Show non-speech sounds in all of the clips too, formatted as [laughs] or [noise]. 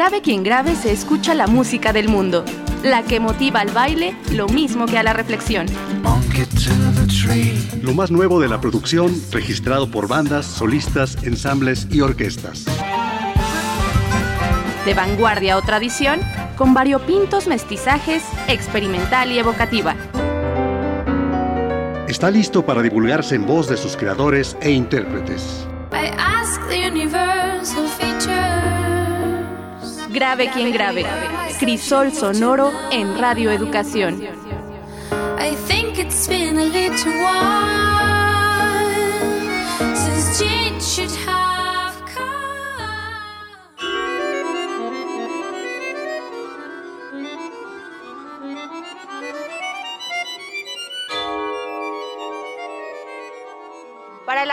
Grave quien grave se escucha la música del mundo, la que motiva al baile lo mismo que a la reflexión. Lo más nuevo de la producción registrado por bandas, solistas, ensambles y orquestas. De vanguardia o tradición, con variopintos mestizajes, experimental y evocativa. Está listo para divulgarse en voz de sus creadores e intérpretes. Grave quien grave. Crisol sonoro en Radio Educación. Para el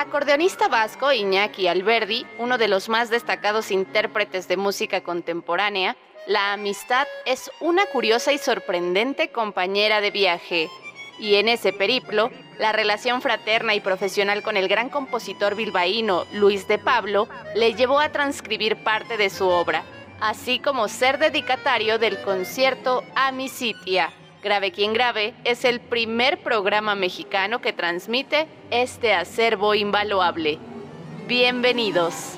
acordeonista vasco Iñaki Alberdi, uno de los más destacados intérpretes de música contemporánea, la amistad es una curiosa y sorprendente compañera de viaje. Y en ese periplo, la relación fraterna y profesional con el gran compositor bilbaíno Luis de Pablo le llevó a transcribir parte de su obra, así como ser dedicatario del concierto Amicitia, Grave quien grave es el primer programa mexicano que transmite este acervo invaluable. Bienvenidos.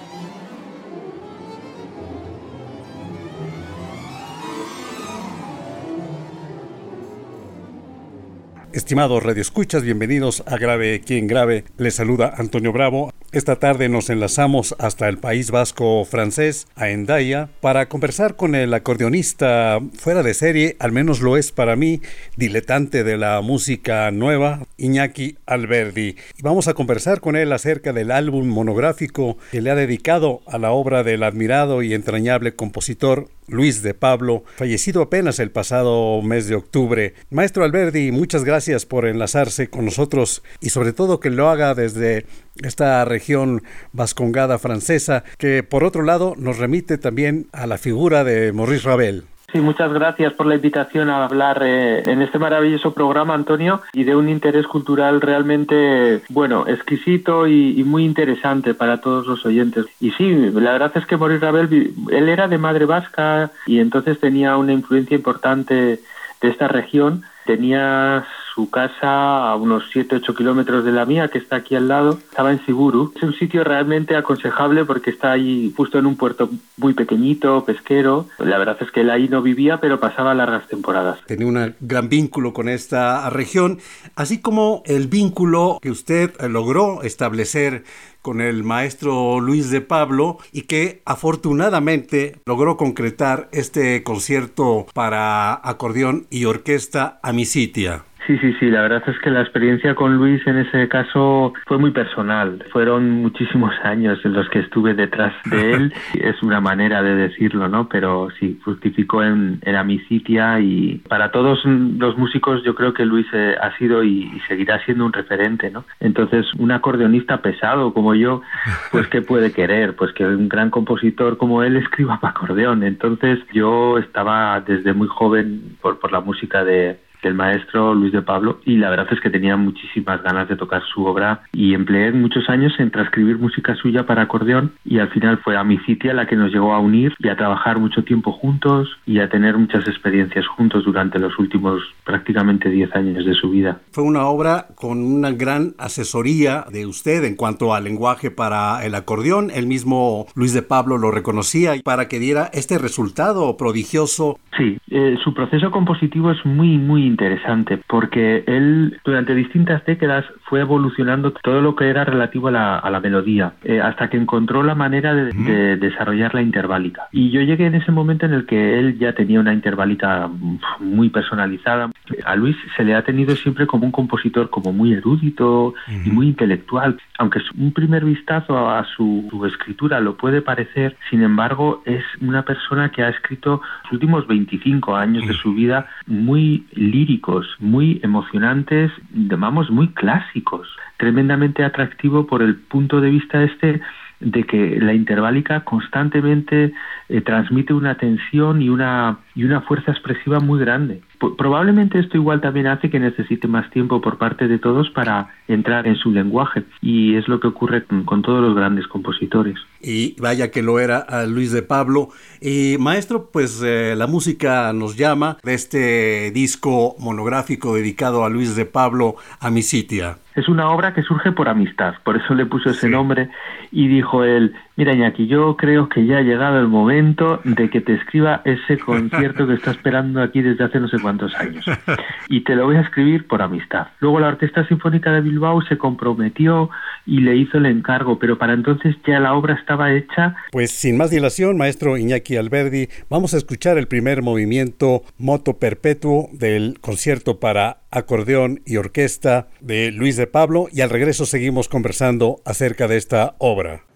Estimados radioescuchas, bienvenidos a Grave quien grave. Les saluda Antonio Bravo. Esta tarde nos enlazamos hasta el País Vasco francés, a Endaya, para conversar con el acordeonista fuera de serie, al menos lo es para mí, diletante de la música nueva, Iñaki Alberdi. Y vamos a conversar con él acerca del álbum monográfico que le ha dedicado a la obra del admirado y entrañable compositor Luis de Pablo, fallecido apenas el pasado mes de octubre. Maestro Alberdi, muchas gracias por enlazarse con nosotros y sobre todo que lo haga desde esta región vascongada francesa, que por otro lado nos remite también a la figura de Maurice Ravel. Sí, muchas gracias por la invitación a hablar eh, en este maravilloso programa, Antonio, y de un interés cultural realmente, bueno, exquisito y, muy interesante para todos los oyentes. Y sí, la verdad es que Maurice Ravel, él era de madre vasca y entonces tenía una influencia importante de esta región. Tenía su casa a unos 7-8 kilómetros de la mía, que está aquí al lado. Estaba en Siguru. Es un sitio realmente aconsejable porque está ahí justo en un puerto muy pequeñito, pesquero. La verdad es que él ahí no vivía, pero pasaba largas temporadas. Tenía un gran vínculo con esta región, así como el vínculo que usted logró establecer con el maestro Luis de Pablo y que afortunadamente logró concretar este concierto para acordeón y orquesta Amicitia. Sí, sí, sí, la verdad es que la experiencia con Luis en ese caso fue muy personal. Fueron muchísimos [laughs] años en los que estuve detrás de él. [laughs] Es una manera de decirlo, ¿no? Pero sí, fructificó en, en Amicitia y para todos los músicos yo creo que Luis eh, ha sido y, seguirá siendo un referente, ¿no? Entonces, un acordeonista pesado como yo, pues ¿qué puede querer? Pues que un gran compositor como él escriba para acordeón. Entonces, yo estaba desde muy joven por, por la música de, del maestro Luis de Pablo y la verdad es que tenía muchísimas ganas de tocar su obra y empleé muchos años en transcribir música suya para acordeón y al final fue a mi sitio la que nos llegó a unir y a trabajar mucho tiempo juntos y a tener muchas experiencias juntos durante los últimos prácticamente 10 años de su vida. Fue una obra con una gran asesoría de usted en cuanto al lenguaje para el acordeón. El mismo Luis de Pablo lo reconocía para que diera este resultado prodigioso. Sí, eh, su proceso compositivo es muy, muy interesante porque él durante distintas décadas fue evolucionando todo lo que era relativo a la, melodía eh, hasta que encontró la manera de, desarrollar la interválica. Y yo llegué en ese momento en el que él ya tenía una interválica muy personalizada. A Luis se le ha tenido siempre como un compositor como muy erudito y muy intelectual, aunque un primer vistazo a su, su escritura lo puede parecer, sin embargo es una persona que ha escrito los últimos 25 años de su vida muy líricos, muy emocionantes, llamamos muy clásicos, tremendamente atractivo por el punto de vista este de que la interválica constantemente eh, transmite una tensión y una, y una fuerza expresiva muy grande. probablemente esto igual también hace que necesite más tiempo por parte de todos para entrar en su lenguaje y es lo que ocurre con, todos los grandes compositores. Y vaya que lo era a Luis de Pablo. Y maestro, pues eh, la música nos llama de este disco monográfico dedicado a Luis de Pablo, Amicitia. Es una obra que surge por amistad, por eso le puso ese nombre y dijo él, mira Iñaki, yo creo que ya ha llegado el momento de que te escriba ese concierto que está esperando aquí desde hace no sé cuántos años. Y te lo voy a escribir por amistad. Luego la Orquesta Sinfónica de Bilbao se comprometió y le hizo el encargo, pero para entonces ya la obra estaba hecha. Pues sin más dilación, maestro Iñaki Alberdi, vamos a escuchar el primer movimiento Moto Perpetuo del concierto para acordeón y orquesta de Luis de Pablo y al regreso seguimos conversando acerca de esta obra.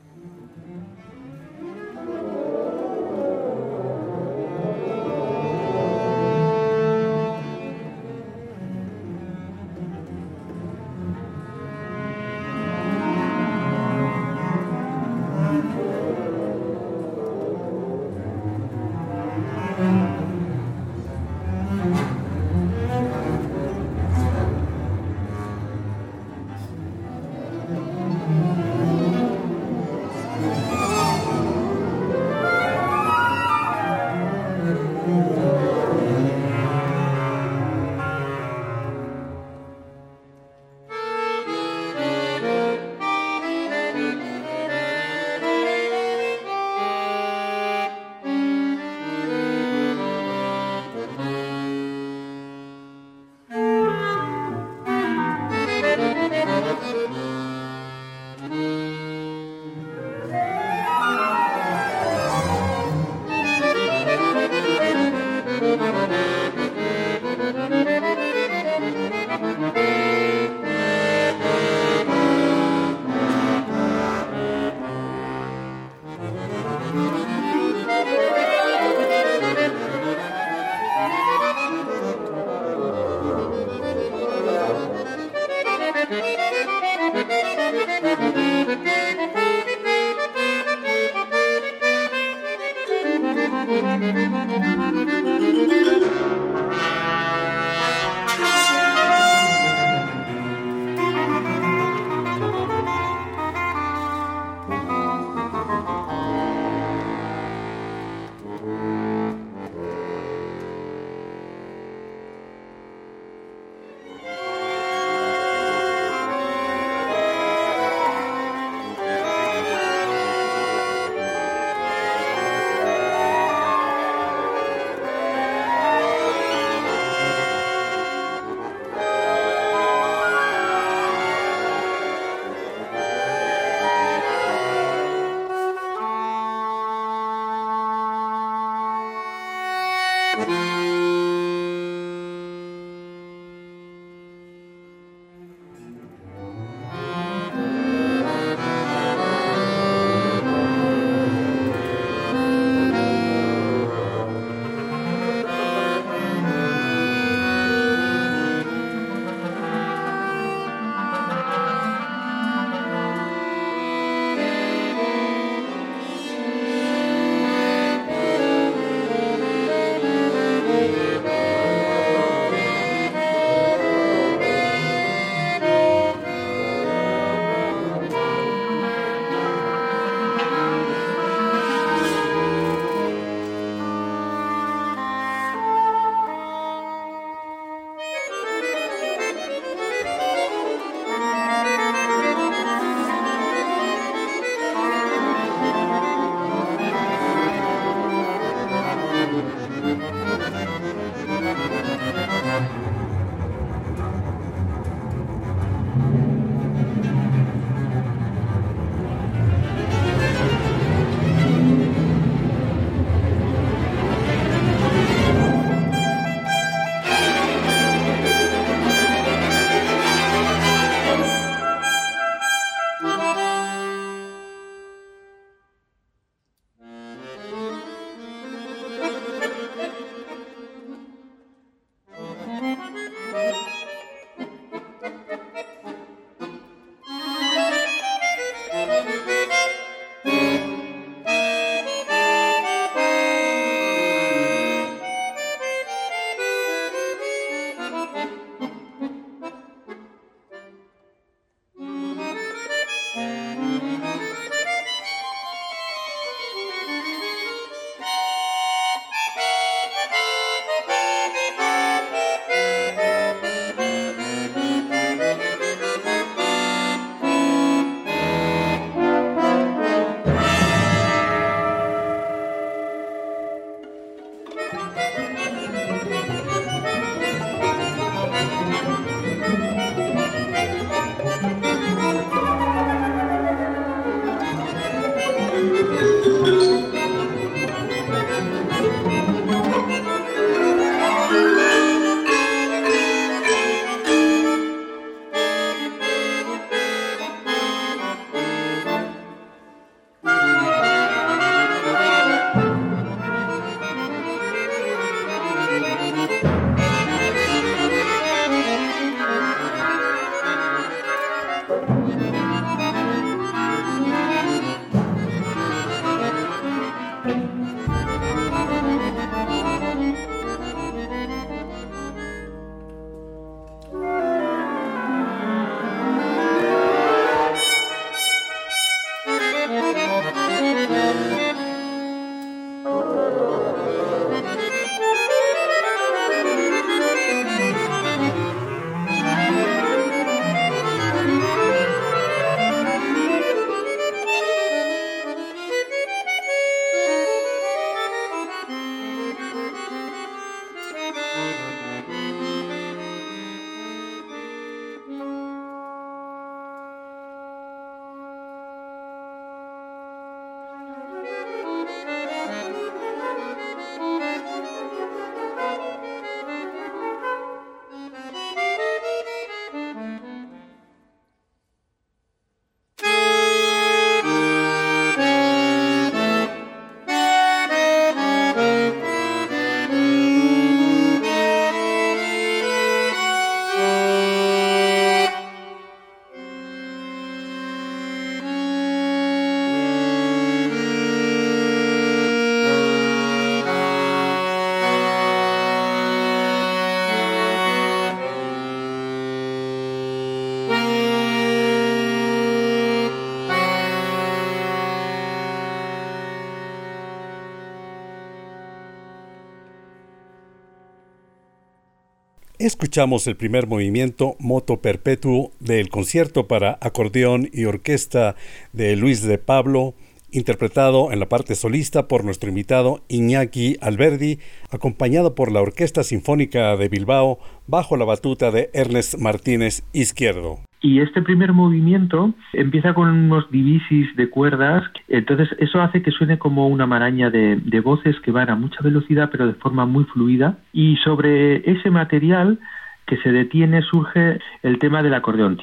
Escuchamos el primer movimiento Moto Perpetuo del concierto para acordeón y orquesta de Luis de Pablo, interpretado en la parte solista por nuestro invitado Iñaki Alberdi, acompañado por la Orquesta Sinfónica de Bilbao bajo la batuta de Ernest Martínez Izquierdo. Y este primer movimiento empieza con unos divisis de cuerdas, entonces eso hace que suene como una maraña de, de, voces que van a mucha velocidad pero de forma muy fluida. Y sobre ese material que se detiene surge el tema del acordeón.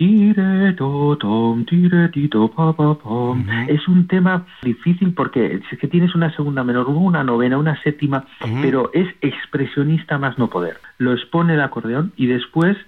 Es un tema difícil porque es que tienes una segunda menor, una novena, una séptima, pero es expresionista más no poder. Lo expone el acordeón y después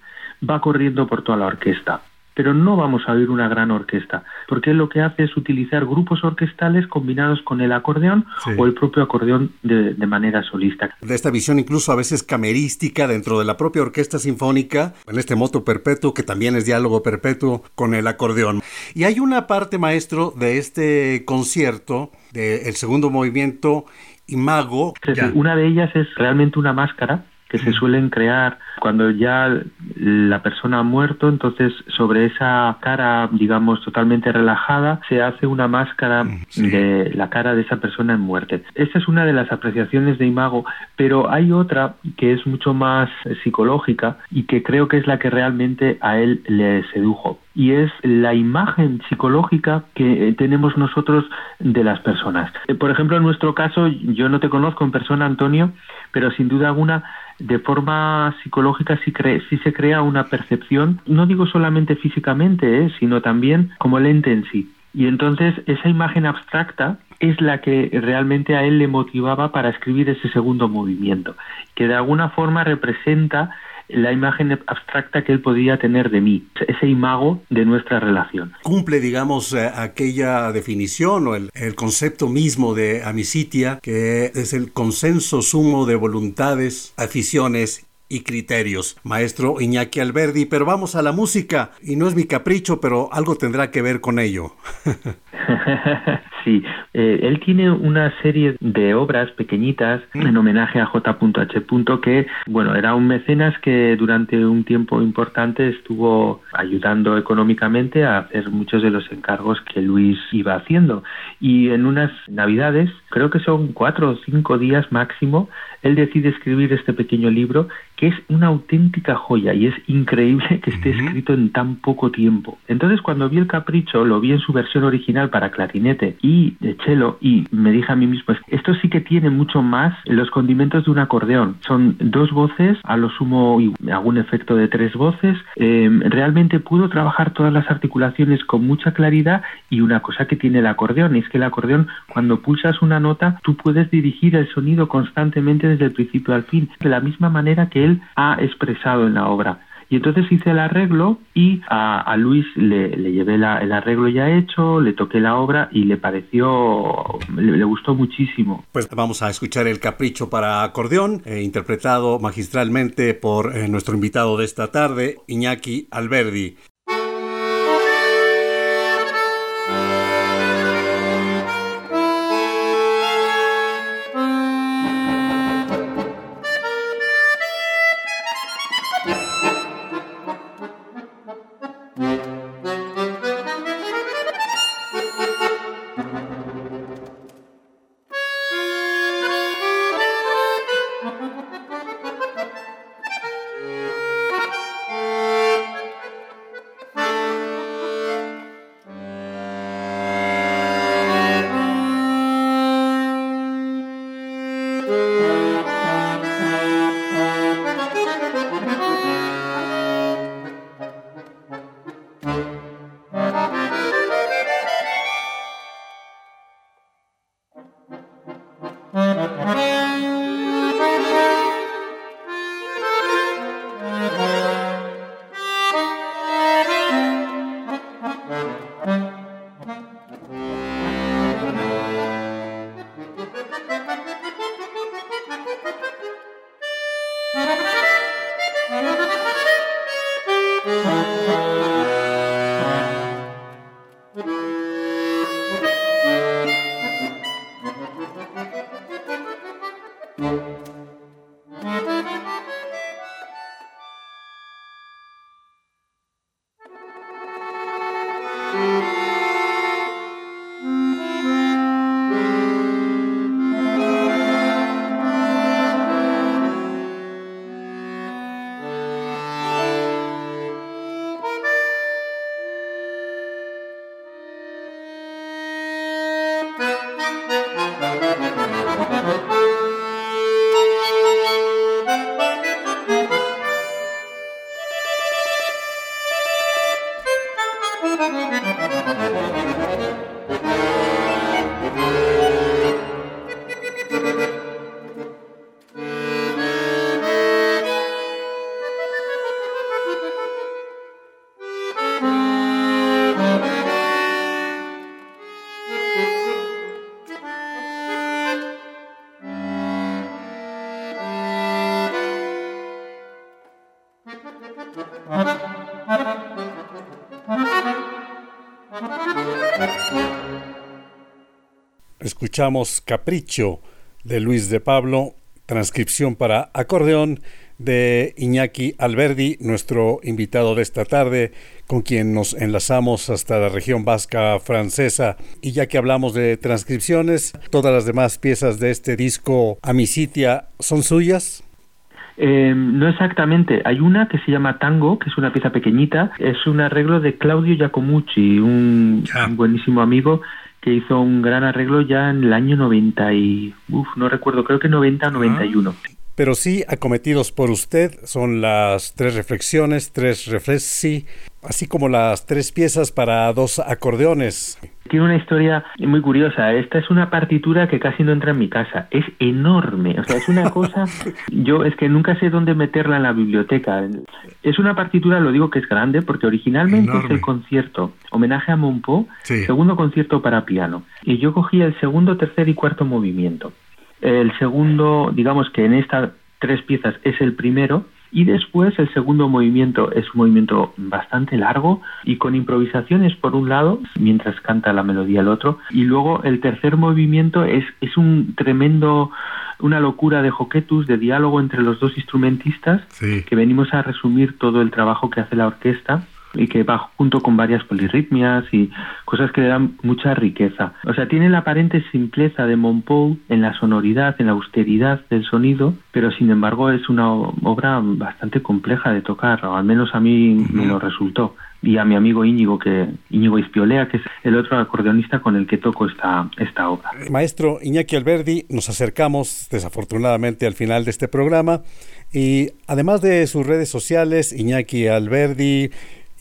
va corriendo por toda la orquesta pero no vamos a oír una gran orquesta, porque él lo que hace es utilizar grupos orquestales combinados con el acordeón o el propio acordeón de, manera solista. De esta visión incluso a veces camerística dentro de la propia orquesta sinfónica, en este moto perpetuo que también es diálogo perpetuo con el acordeón. Y hay una parte, maestro, de este concierto, del segundo movimiento, Imago. una de ellas es realmente una máscara que se suelen crear cuando ya la persona ha muerto, entonces sobre esa cara, digamos, totalmente relajada, se hace una máscara de la cara de esa persona en muerte. Esta es una de las apreciaciones de Imago, pero hay otra que es mucho más psicológica y que creo que es la que realmente a él le sedujo y es la imagen psicológica que tenemos nosotros de las personas. Por ejemplo, en nuestro caso, yo no te conozco en persona, Antonio, pero sin duda alguna de forma psicológica sí, se crea una percepción, no digo solamente físicamente, ¿eh? sino también como el ente en sí. Y entonces esa imagen abstracta es la que realmente a él le motivaba para escribir ese segundo movimiento, que de alguna forma representa la imagen abstracta que él podía tener de mí, ese imago de nuestra relación. Cumple, digamos, eh, aquella definición o el, el, concepto mismo de amicitia, que es el consenso sumo de voluntades, aficiones y criterios. Maestro Iñaki Alberdi, pero vamos a la música, y no es mi capricho, pero algo tendrá que ver con ello. [laughs] Sí, eh, él tiene una serie de obras pequeñitas en homenaje a J.H. que, bueno, era un mecenas que durante un tiempo importante estuvo ayudando económicamente a hacer muchos de los encargos que Luis iba haciendo. Y en unas navidades, creo que son cuatro o cinco días máximo, él decide escribir este pequeño libro que es una auténtica joya y es increíble que esté escrito en tan poco tiempo. Entonces cuando vi el capricho, lo vi en su versión original para clarinete y de cello y me dije a mí mismo, esto sí que tiene mucho más los condimentos de un acordeón. Son dos voces, a lo sumo algún efecto de tres voces. Em, realmente pudo trabajar todas las articulaciones con mucha claridad y una cosa que tiene el acordeón es que el acordeón cuando pulsas una nota tú puedes dirigir el sonido constantemente desde el principio al fin, de la misma manera que él ha expresado en la obra. Y entonces hice el arreglo y a, Luis le, llevé el arreglo ya hecho, le toqué la obra y le pareció, le, gustó muchísimo. Pues vamos a escuchar el capricho para acordeón, eh, interpretado magistralmente por eh, nuestro invitado de esta tarde, Iñaki Alberdi. Escuchamos Capricho de Luis de Pablo, transcripción para acordeón de Iñaki Alberdi, nuestro invitado de esta tarde, con quien nos enlazamos hasta la región vasca francesa. Y ya que hablamos de transcripciones, todas las demás piezas de este disco Amicitia son suyas. Eh, no exactamente. Hay una que se llama Tango, que es una pieza pequeñita. Es un arreglo de Claudio Giacomucci, un, buenísimo amigo que hizo un gran arreglo ya en el año 90 y... Uf, no recuerdo, creo que 90 o 91. Pero sí, acometidos por usted, son las tres reflexiones, tres reflexi, así como las tres piezas para dos acordeones. Tiene una historia muy curiosa. Esta es una partitura que casi no entra en mi casa. Es enorme. O sea, es una cosa. [laughs] Yo es que nunca sé dónde meterla en la biblioteca. Es una partitura, lo digo que es grande, porque originalmente es el concierto homenaje a Monpó, segundo concierto para piano. Y yo cogí el segundo, tercer y cuarto movimiento. El segundo, digamos que en estas tres piezas es el primero y después el segundo movimiento es un movimiento bastante largo y con improvisaciones por un lado, mientras canta la melodía el otro, y luego el tercer movimiento es, es un tremendo una locura de joquetus, de diálogo entre los dos instrumentistas, que venimos a resumir todo el trabajo que hace la orquesta y que va junto con varias polirritmias y cosas que le dan mucha riqueza. O sea, tiene la aparente simpleza de Monpou en la sonoridad, en la austeridad del sonido, pero sin embargo es una obra bastante compleja de tocar, o al menos a mí me lo resultó. Y a mi amigo Íñigo, que Íñigo Ispiolea, que es el otro acordeonista con el que toco esta, esta obra. Maestro Iñaki Alberdi, nos acercamos desafortunadamente al final de este programa y además de sus redes sociales, Iñaki Alberdi,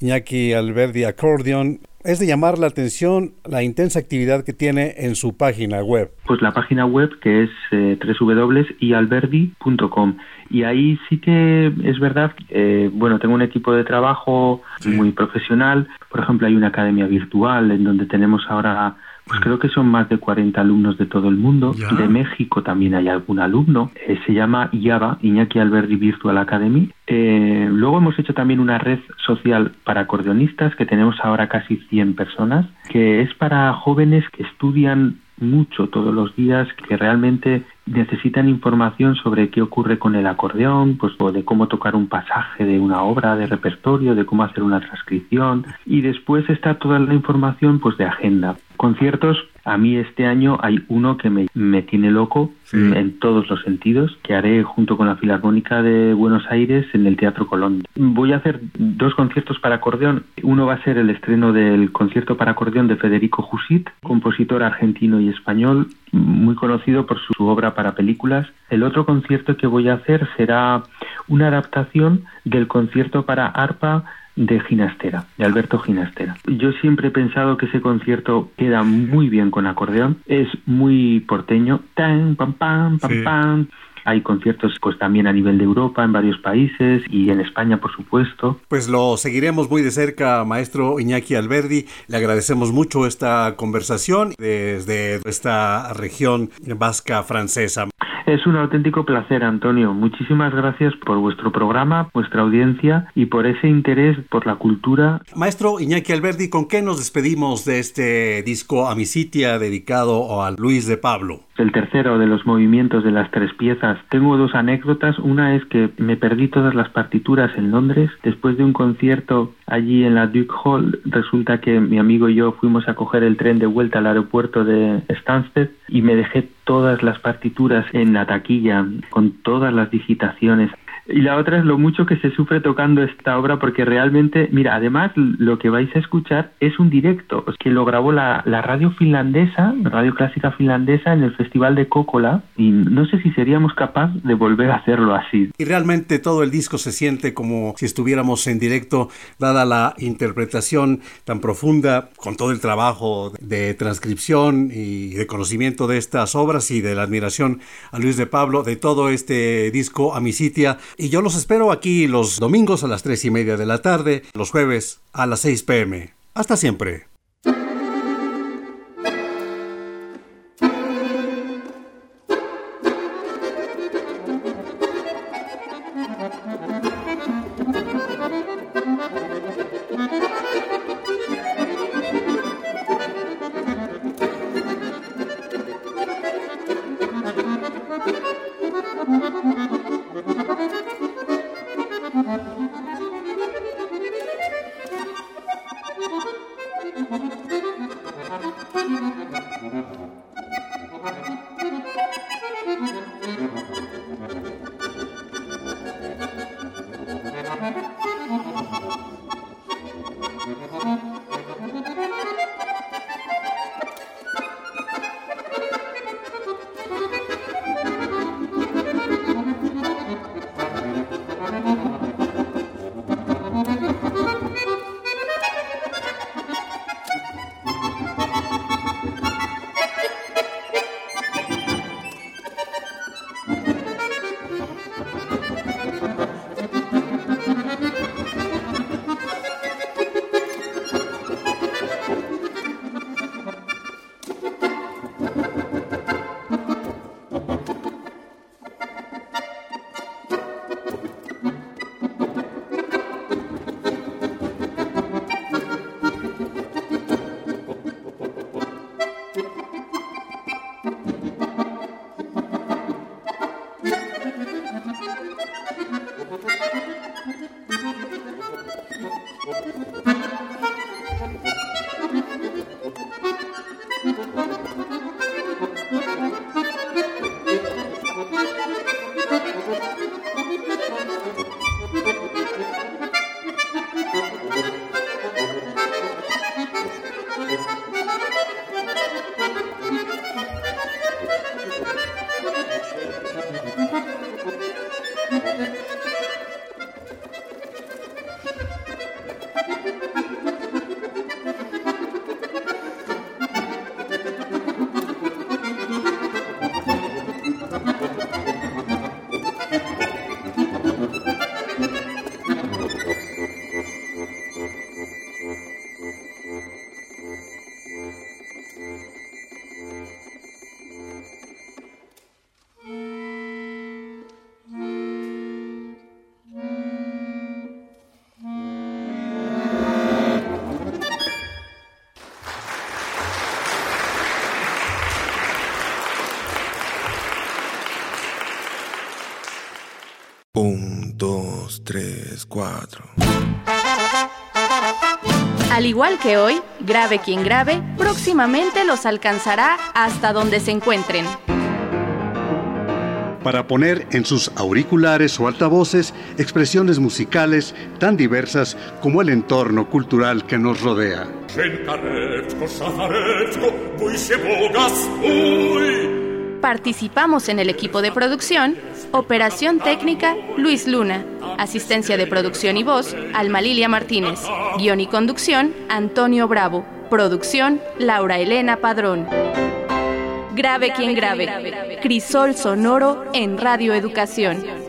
Iñaki Alberdi Accordion, es de llamar la atención la intensa actividad que tiene en su página web. Pues la página web que es eh, www.ialberdi.com y ahí sí que es verdad, eh, bueno, tengo un equipo de trabajo muy profesional, por ejemplo hay una academia virtual en donde tenemos ahora pues creo que son más de 40 alumnos de todo el mundo. De México también hay algún alumno. Eh, se llama IAVA, Iñaki Alberdi Virtual Academy. Eh, luego hemos hecho también una red social para acordeonistas, que tenemos ahora casi 100 personas, que es para jóvenes que estudian mucho todos los días, que realmente necesitan información sobre qué ocurre con el acordeón, pues o de cómo tocar un pasaje de una obra de repertorio, de cómo hacer una transcripción y después está toda la información pues de agenda. Conciertos a mí este año hay uno que me, me tiene loco en todos los sentidos, que haré junto con la Filarmónica de Buenos Aires en el Teatro Colón. Voy a hacer dos conciertos para acordeón. Uno va a ser el estreno del concierto para acordeón de Federico Jusit, compositor argentino y español, muy conocido por su obra para películas. El otro concierto que voy a hacer será una adaptación del concierto para arpa de Ginastera, de Alberto Ginastera. Yo siempre he pensado que ese concierto queda muy bien con acordeón, es muy porteño, tan, pam, pam, pam, pam. Hay conciertos pues también a nivel de Europa, en varios países y en España, por supuesto. Pues lo seguiremos muy de cerca, maestro Iñaki Alberdi. Le agradecemos mucho esta conversación desde esta región vasca francesa. Es un auténtico placer, Antonio. Muchísimas gracias por vuestro programa, vuestra audiencia y por ese interés por la cultura. Maestro Iñaki Alberdi, ¿con qué nos despedimos de este disco Amicitia dedicado a Luis de Pablo? El tercero de los movimientos de las tres piezas. Tengo dos anécdotas. Una es que me perdí todas las partituras en Londres. Después de un concierto allí en la Duke Hall, resulta que mi amigo y yo fuimos a coger el tren de vuelta al aeropuerto de Stansted y me dejé todas las partituras en la taquilla con todas las digitaciones Y la otra es lo mucho que se sufre tocando esta obra porque realmente, mira, además lo que vais a escuchar es un directo que lo grabó la, la radio finlandesa, radio clásica finlandesa en el Festival de Cócola y no sé si seríamos capaz de volver a hacerlo así. Y realmente todo el disco se siente como si estuviéramos en directo, dada la interpretación tan profunda, con todo el trabajo de transcripción y de conocimiento de estas obras y de la admiración a Luis de Pablo de todo este disco Amicitia. Y yo los espero aquí los domingos a las tres y media de la tarde, los jueves a las 6 pm. Hasta siempre. Un, dos, tres, cuatro. Al igual que hoy, grave quien grave, próximamente los alcanzará hasta donde se encuentren. Para poner en sus auriculares o altavoces expresiones musicales tan diversas como el entorno cultural que nos rodea. Participamos en el equipo de producción, operación técnica Luis Luna, asistencia de producción y voz Alma Lilia Martínez, guion y conducción Antonio Bravo, producción Laura Elena Padrón. Grave quien grave, crisol sonoro en Radio Educación.